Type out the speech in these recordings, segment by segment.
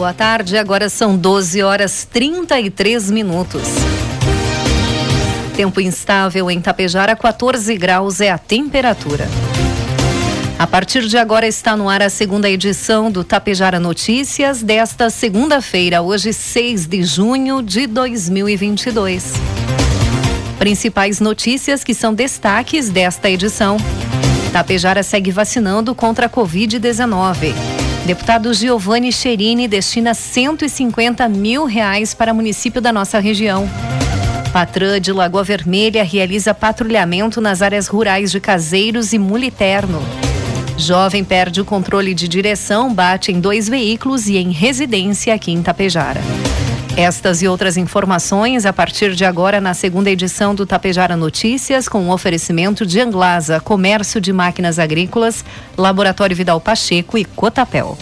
Boa tarde, agora são 12 horas 33 minutos. Tempo instável em Tapejara, 14 graus é a temperatura. A partir de agora está no ar a segunda edição do Tapejara Notícias desta segunda-feira, hoje 6 de junho de 2022. Principais notícias que são destaques desta edição. Tapejara segue vacinando contra a Covid-19. Deputado Giovanni Cherini destina 150 mil reais para município da nossa região. Patrã de Lagoa Vermelha realiza patrulhamento nas áreas rurais de Caseiros e Muliterno. Jovem perde o controle de direção, bate em dois veículos e em residência aqui em Tapejara. Estas e outras informações a partir de agora na segunda edição do Tapejara Notícias, com um oferecimento de Anglasa, Comércio de Máquinas Agrícolas, Laboratório Vidal Pacheco e Cotapel.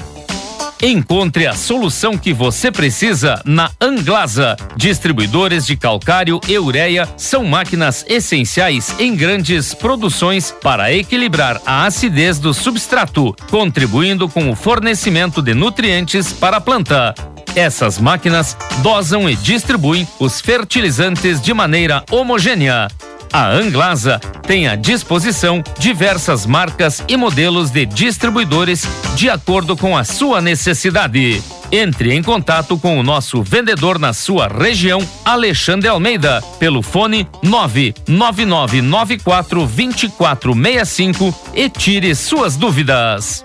Encontre a solução que você precisa na Anglasa. Distribuidores de calcário e ureia são máquinas essenciais em grandes produções para equilibrar a acidez do substrato, contribuindo com o fornecimento de nutrientes para a planta. Essas máquinas dosam e distribuem os fertilizantes de maneira homogênea. A Anglasa tem à disposição diversas marcas e modelos de distribuidores de acordo com a sua necessidade. Entre em contato com o nosso vendedor na sua região, Alexandre Almeida, pelo fone 99994 2465 e tire suas dúvidas.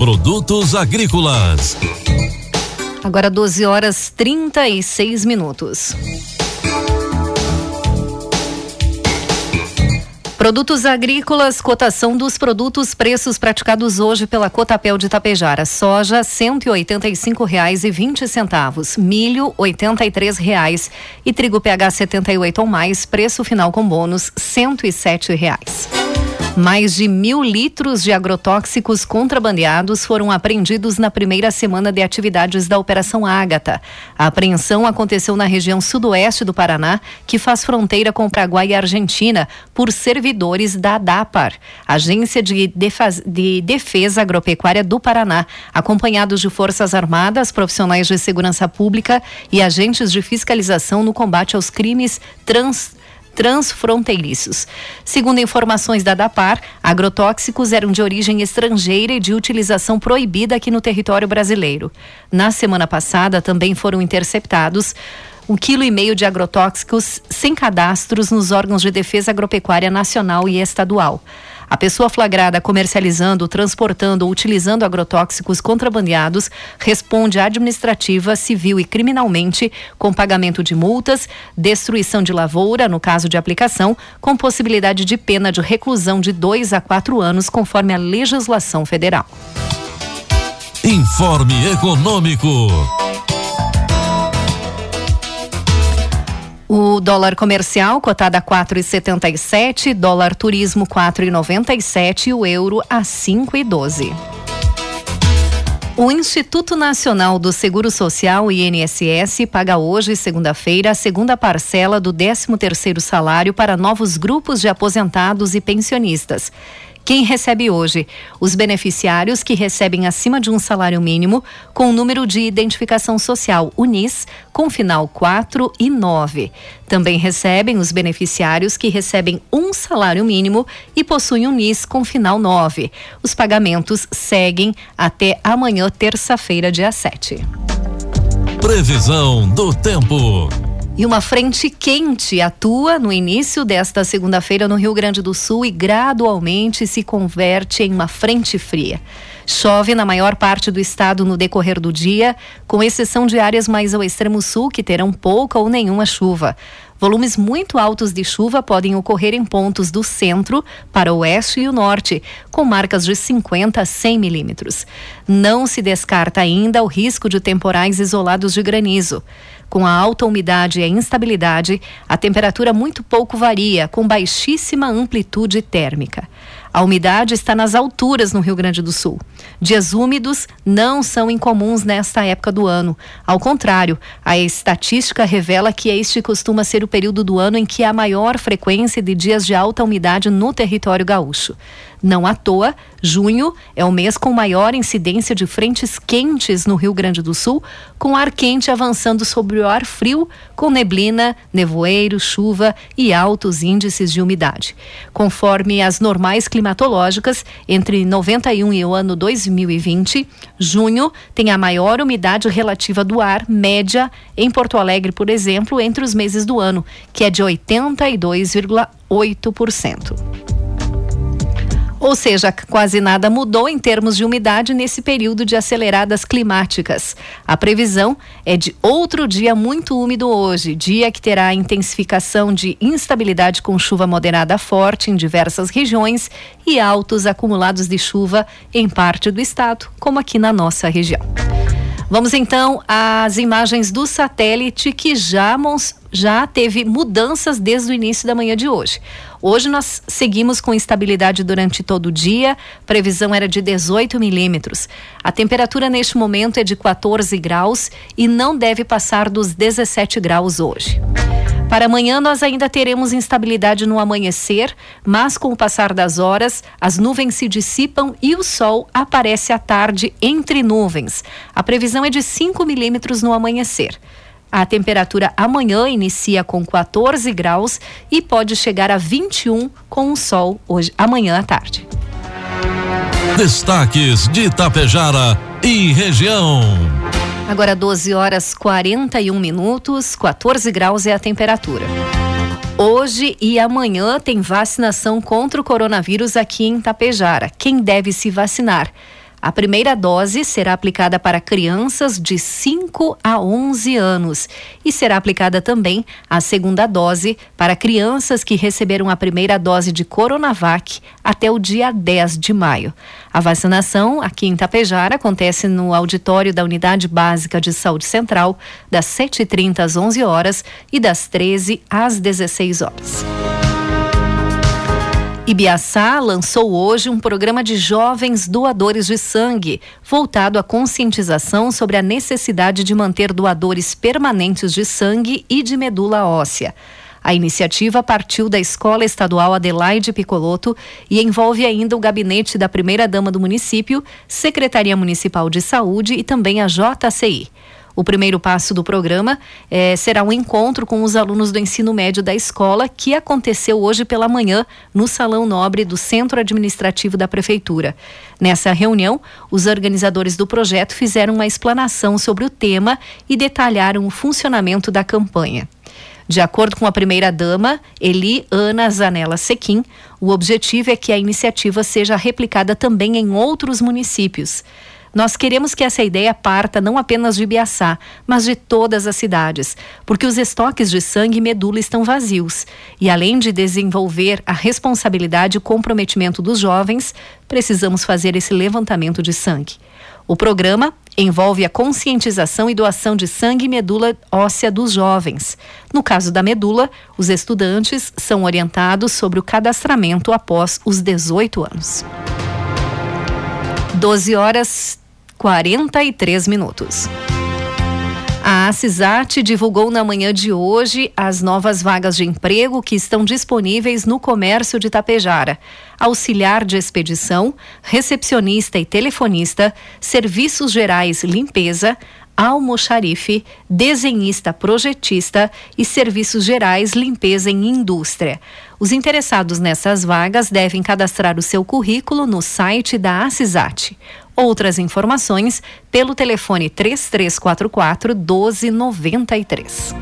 Produtos agrícolas. Agora 12 horas 36 minutos. Produtos agrícolas, cotação dos produtos, preços praticados hoje pela Cotapel de Tapejara. Soja, cento e reais e vinte centavos. Milho, oitenta e reais. E trigo PH 78 ou mais, preço final com bônus, cento e reais. Mais de mil litros de agrotóxicos contrabandeados foram apreendidos na primeira semana de atividades da Operação Ágata. A apreensão aconteceu na região sudoeste do Paraná, que faz fronteira com Paraguai e Argentina, por servidores da ADAPAR, Agência de, Defaz... de Defesa Agropecuária do Paraná, acompanhados de Forças Armadas, profissionais de segurança pública e agentes de fiscalização no combate aos crimes trans transfronteiriços. Segundo informações da DAPAR, agrotóxicos eram de origem estrangeira e de utilização proibida aqui no território brasileiro. Na semana passada, também foram interceptados um quilo e meio de agrotóxicos sem cadastros nos órgãos de defesa agropecuária nacional e estadual. A pessoa flagrada comercializando, transportando ou utilizando agrotóxicos contrabandeados responde administrativa, civil e criminalmente com pagamento de multas, destruição de lavoura, no caso de aplicação, com possibilidade de pena de reclusão de dois a quatro anos, conforme a legislação federal. Informe Econômico. O dólar comercial cotado a 4,77, dólar turismo 4,97 e o euro a 5,12. O Instituto Nacional do Seguro Social, INSS, paga hoje, segunda-feira, a segunda parcela do 13º salário para novos grupos de aposentados e pensionistas. Quem recebe hoje? Os beneficiários que recebem acima de um salário mínimo com o número de identificação social UNIS com final 4 e 9. Também recebem os beneficiários que recebem um salário mínimo e possuem UNIS com final 9. Os pagamentos seguem até amanhã, terça-feira, dia 7. Previsão do tempo. E uma frente quente atua no início desta segunda-feira no Rio Grande do Sul e gradualmente se converte em uma frente fria. Chove na maior parte do estado no decorrer do dia, com exceção de áreas mais ao extremo sul que terão pouca ou nenhuma chuva. Volumes muito altos de chuva podem ocorrer em pontos do centro para o oeste e o norte, com marcas de 50 a 100 milímetros. Não se descarta ainda o risco de temporais isolados de granizo. Com a alta umidade e a instabilidade, a temperatura muito pouco varia, com baixíssima amplitude térmica. A umidade está nas alturas no Rio Grande do Sul. Dias úmidos não são incomuns nesta época do ano. Ao contrário, a estatística revela que este costuma ser o período do ano em que há maior frequência de dias de alta umidade no território gaúcho. Não à toa, junho é o mês com maior incidência de frentes quentes no Rio Grande do Sul, com ar quente avançando sobre o ar frio, com neblina, nevoeiro, chuva e altos índices de umidade. Conforme as normais climatológicas, entre 91 e o ano 2020, junho tem a maior umidade relativa do ar média em Porto Alegre, por exemplo, entre os meses do ano, que é de 82,8%. Ou seja, quase nada mudou em termos de umidade nesse período de aceleradas climáticas. A previsão é de outro dia muito úmido hoje, dia que terá intensificação de instabilidade com chuva moderada forte em diversas regiões e altos acumulados de chuva em parte do estado, como aqui na nossa região. Vamos então às imagens do satélite que já, já teve mudanças desde o início da manhã de hoje. Hoje nós seguimos com estabilidade durante todo o dia, previsão era de 18 milímetros. A temperatura neste momento é de 14 graus e não deve passar dos 17 graus hoje. Para amanhã, nós ainda teremos instabilidade no amanhecer, mas com o passar das horas, as nuvens se dissipam e o sol aparece à tarde entre nuvens. A previsão é de 5 milímetros no amanhecer. A temperatura amanhã inicia com 14 graus e pode chegar a 21 com o sol hoje amanhã à tarde. Destaques de Itapejara e região. Agora 12 horas 41 minutos, 14 graus é a temperatura. Hoje e amanhã tem vacinação contra o coronavírus aqui em Tapejara. Quem deve se vacinar? A primeira dose será aplicada para crianças de 5 a 11 anos e será aplicada também a segunda dose para crianças que receberam a primeira dose de Coronavac até o dia 10 de maio. A vacinação aqui em Tapejara acontece no auditório da Unidade Básica de Saúde Central, das 7h30 às 11 horas e das 13 às 16 horas. Ibiaçá lançou hoje um programa de jovens doadores de sangue, voltado à conscientização sobre a necessidade de manter doadores permanentes de sangue e de medula óssea. A iniciativa partiu da Escola Estadual Adelaide Picoloto e envolve ainda o gabinete da primeira-dama do município, Secretaria Municipal de Saúde e também a JCI. O primeiro passo do programa eh, será um encontro com os alunos do ensino médio da escola, que aconteceu hoje pela manhã no Salão Nobre do Centro Administrativo da Prefeitura. Nessa reunião, os organizadores do projeto fizeram uma explanação sobre o tema e detalharam o funcionamento da campanha. De acordo com a primeira-dama, Eli Ana Zanella Sequim, o objetivo é que a iniciativa seja replicada também em outros municípios. Nós queremos que essa ideia parta não apenas de Biaçá, mas de todas as cidades, porque os estoques de sangue e medula estão vazios. E além de desenvolver a responsabilidade e comprometimento dos jovens, precisamos fazer esse levantamento de sangue. O programa envolve a conscientização e doação de sangue e medula óssea dos jovens. No caso da medula, os estudantes são orientados sobre o cadastramento após os 18 anos. 12 horas 43 minutos. A CISAT divulgou na manhã de hoje as novas vagas de emprego que estão disponíveis no comércio de Tapejara. Auxiliar de expedição, recepcionista e telefonista, serviços gerais limpeza, almoxarife, desenhista projetista e serviços gerais limpeza em indústria. Os interessados nessas vagas devem cadastrar o seu currículo no site da ACISAT. Outras informações pelo telefone 3344 1293.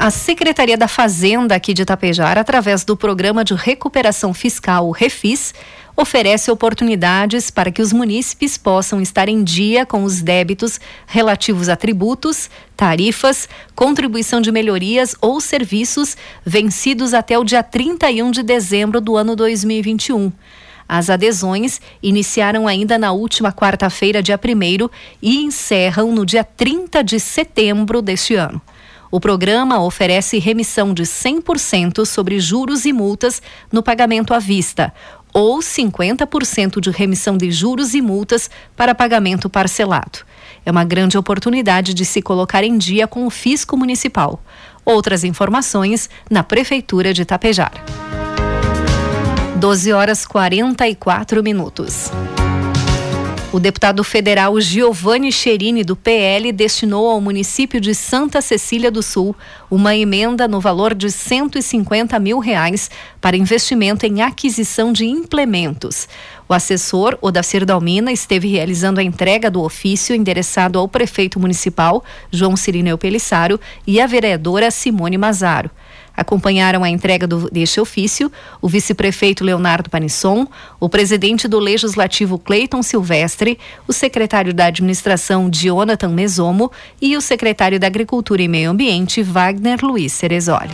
A Secretaria da Fazenda aqui de Itapejar, através do Programa de Recuperação Fiscal, o Refis, oferece oportunidades para que os munícipes possam estar em dia com os débitos relativos a tributos, tarifas, contribuição de melhorias ou serviços vencidos até o dia 31 de dezembro do ano 2021. As adesões iniciaram ainda na última quarta-feira, dia 1 e encerram no dia 30 de setembro deste ano. O programa oferece remissão de 100% sobre juros e multas no pagamento à vista, ou 50% de remissão de juros e multas para pagamento parcelado. É uma grande oportunidade de se colocar em dia com o fisco municipal. Outras informações na Prefeitura de Tapejar. 12 horas 44 minutos. O deputado federal Giovanni Cherini, do PL, destinou ao município de Santa Cecília do Sul uma emenda no valor de 150 mil reais para investimento em aquisição de implementos. O assessor, Odacir Dalmina, esteve realizando a entrega do ofício endereçado ao prefeito municipal, João Cirineu Pelissaro, e à vereadora Simone Mazaro. Acompanharam a entrega do, deste ofício o vice-prefeito Leonardo Panisson, o presidente do Legislativo Cleiton Silvestre, o secretário da Administração Jonathan Mesomo e o secretário da Agricultura e Meio Ambiente Wagner Luiz Cerezoli.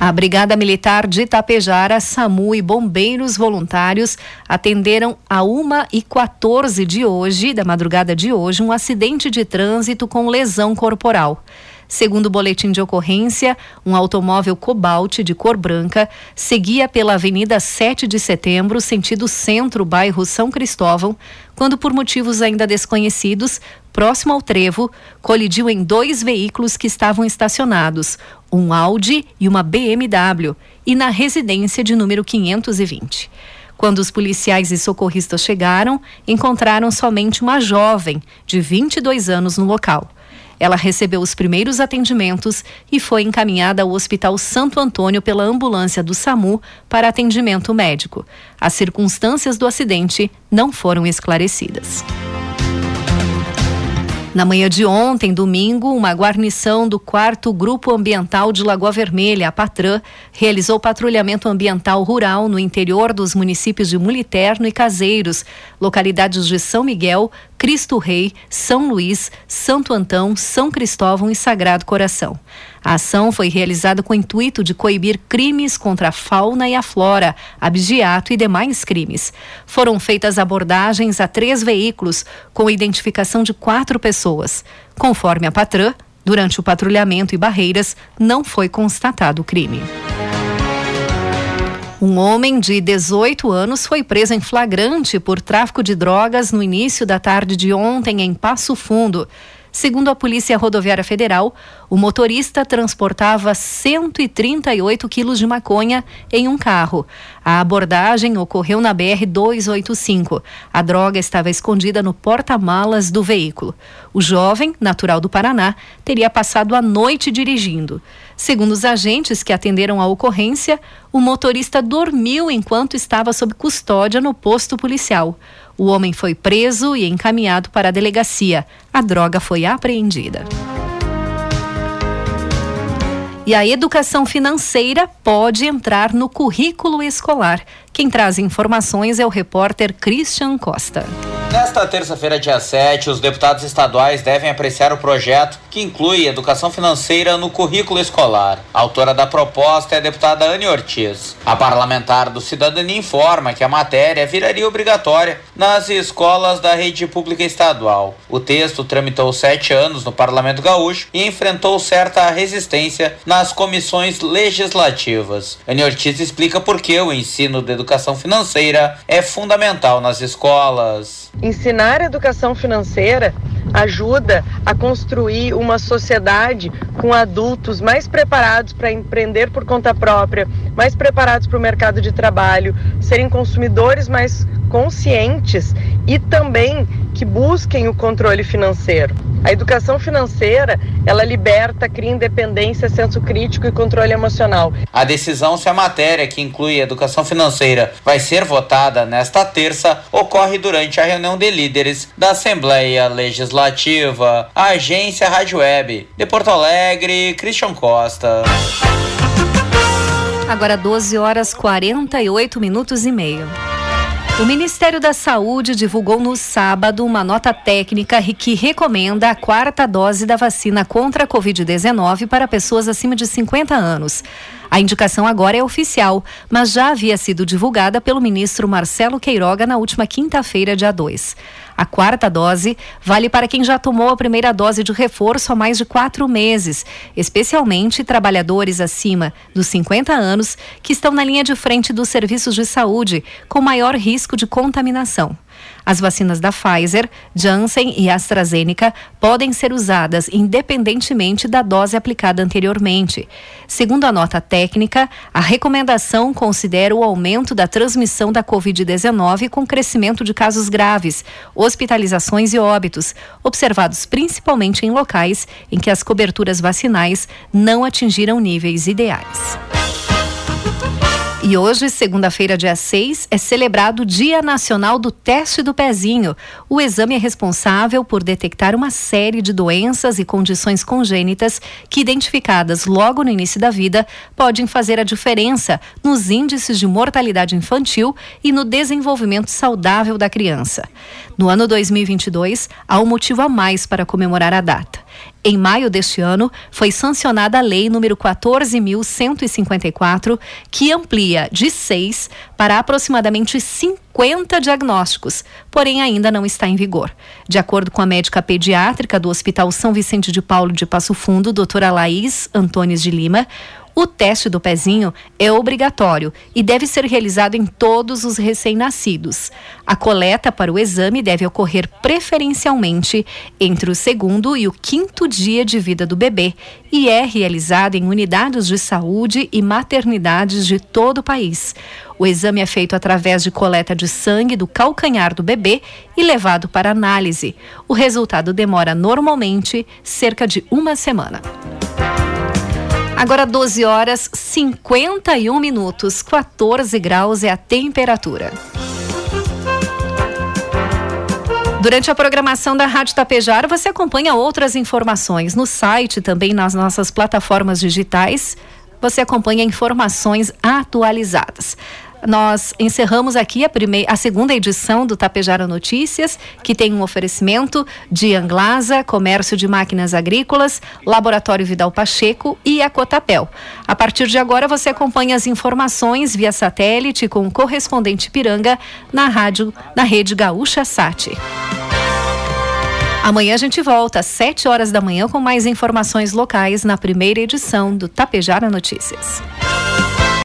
A Brigada Militar de Itapejara, SAMU e bombeiros voluntários atenderam a 1 e 14 de hoje, da madrugada de hoje, um acidente de trânsito com lesão corporal. Segundo o boletim de ocorrência, um automóvel Cobalt de cor branca seguia pela Avenida 7 de Setembro, sentido centro, bairro São Cristóvão, quando, por motivos ainda desconhecidos, próximo ao trevo, colidiu em dois veículos que estavam estacionados, um Audi e uma BMW, e na residência de número 520. Quando os policiais e socorristas chegaram, encontraram somente uma jovem de 22 anos no local. Ela recebeu os primeiros atendimentos e foi encaminhada ao Hospital Santo Antônio pela ambulância do SAMU para atendimento médico. As circunstâncias do acidente não foram esclarecidas. Na manhã de ontem, domingo, uma guarnição do 4 Grupo Ambiental de Lagoa Vermelha, a Patran, realizou patrulhamento ambiental rural no interior dos municípios de Muliterno e Caseiros, localidades de São Miguel, Cristo Rei, São Luís, Santo Antão, São Cristóvão e Sagrado Coração. A ação foi realizada com o intuito de coibir crimes contra a fauna e a flora, abigeato e demais crimes. Foram feitas abordagens a três veículos, com identificação de quatro pessoas. Conforme a patrã, durante o patrulhamento e barreiras, não foi constatado o crime. Um homem de 18 anos foi preso em flagrante por tráfico de drogas no início da tarde de ontem em Passo Fundo. Segundo a Polícia Rodoviária Federal, o motorista transportava 138 quilos de maconha em um carro. A abordagem ocorreu na BR-285. A droga estava escondida no porta-malas do veículo. O jovem, natural do Paraná, teria passado a noite dirigindo. Segundo os agentes que atenderam a ocorrência, o motorista dormiu enquanto estava sob custódia no posto policial. O homem foi preso e encaminhado para a delegacia. A droga foi apreendida. E a educação financeira pode entrar no currículo escolar. Quem traz informações é o repórter Christian Costa. Nesta terça-feira, dia 7, os deputados estaduais devem apreciar o projeto que inclui educação financeira no currículo escolar. A autora da proposta é a deputada Anne Ortiz. A parlamentar do Cidadania informa que a matéria viraria obrigatória nas escolas da rede pública estadual. O texto tramitou sete anos no Parlamento Gaúcho e enfrentou certa resistência nas comissões legislativas. Anne Ortiz explica por que o ensino de educação financeira é fundamental nas escolas. Ensinar educação financeira ajuda a construir uma sociedade com adultos mais preparados para empreender por conta própria, mais preparados para o mercado de trabalho, serem consumidores mais conscientes e também que busquem o controle financeiro. A educação financeira, ela liberta, cria independência, senso crítico e controle emocional. A decisão se a matéria que inclui educação financeira vai ser votada nesta terça ocorre durante a reunião de líderes da Assembleia Legislativa. A agência Rádio Web de Porto Alegre, Christian Costa. Agora 12 horas 48 minutos e meio. O Ministério da Saúde divulgou no sábado uma nota técnica que recomenda a quarta dose da vacina contra a Covid-19 para pessoas acima de 50 anos. A indicação agora é oficial, mas já havia sido divulgada pelo ministro Marcelo Queiroga na última quinta-feira, dia 2. A quarta dose vale para quem já tomou a primeira dose de reforço há mais de quatro meses, especialmente trabalhadores acima dos 50 anos que estão na linha de frente dos serviços de saúde com maior risco de contaminação. As vacinas da Pfizer, Janssen e AstraZeneca podem ser usadas independentemente da dose aplicada anteriormente. Segundo a nota técnica, a recomendação considera o aumento da transmissão da Covid-19 com crescimento de casos graves, hospitalizações e óbitos, observados principalmente em locais em que as coberturas vacinais não atingiram níveis ideais. E hoje, segunda-feira, dia 6, é celebrado o Dia Nacional do Teste do Pezinho. O exame é responsável por detectar uma série de doenças e condições congênitas que, identificadas logo no início da vida, podem fazer a diferença nos índices de mortalidade infantil e no desenvolvimento saudável da criança. No ano 2022, há um motivo a mais para comemorar a data. Em maio deste ano, foi sancionada a Lei número 14.154, que amplia de 6 para aproximadamente 50 diagnósticos, porém ainda não está em vigor. De acordo com a médica pediátrica do Hospital São Vicente de Paulo de Passo Fundo, doutora Laís Antônios de Lima, o teste do pezinho é obrigatório e deve ser realizado em todos os recém-nascidos. A coleta para o exame deve ocorrer preferencialmente entre o segundo e o quinto dia de vida do bebê e é realizado em unidades de saúde e maternidades de todo o país. O exame é feito através de coleta de sangue do calcanhar do bebê e levado para análise. O resultado demora normalmente cerca de uma semana. Agora 12 horas 51 minutos, 14 graus é a temperatura. Durante a programação da Rádio Tapejara, você acompanha outras informações no site, também nas nossas plataformas digitais. Você acompanha informações atualizadas. Nós encerramos aqui a, primeira, a segunda edição do Tapejara Notícias, que tem um oferecimento de Anglasa, Comércio de Máquinas Agrícolas, Laboratório Vidal Pacheco e a Cotapel. A partir de agora você acompanha as informações via satélite com o correspondente Piranga na rádio, na rede Gaúcha Sat. Amanhã a gente volta às 7 horas da manhã com mais informações locais na primeira edição do Tapejara Notícias.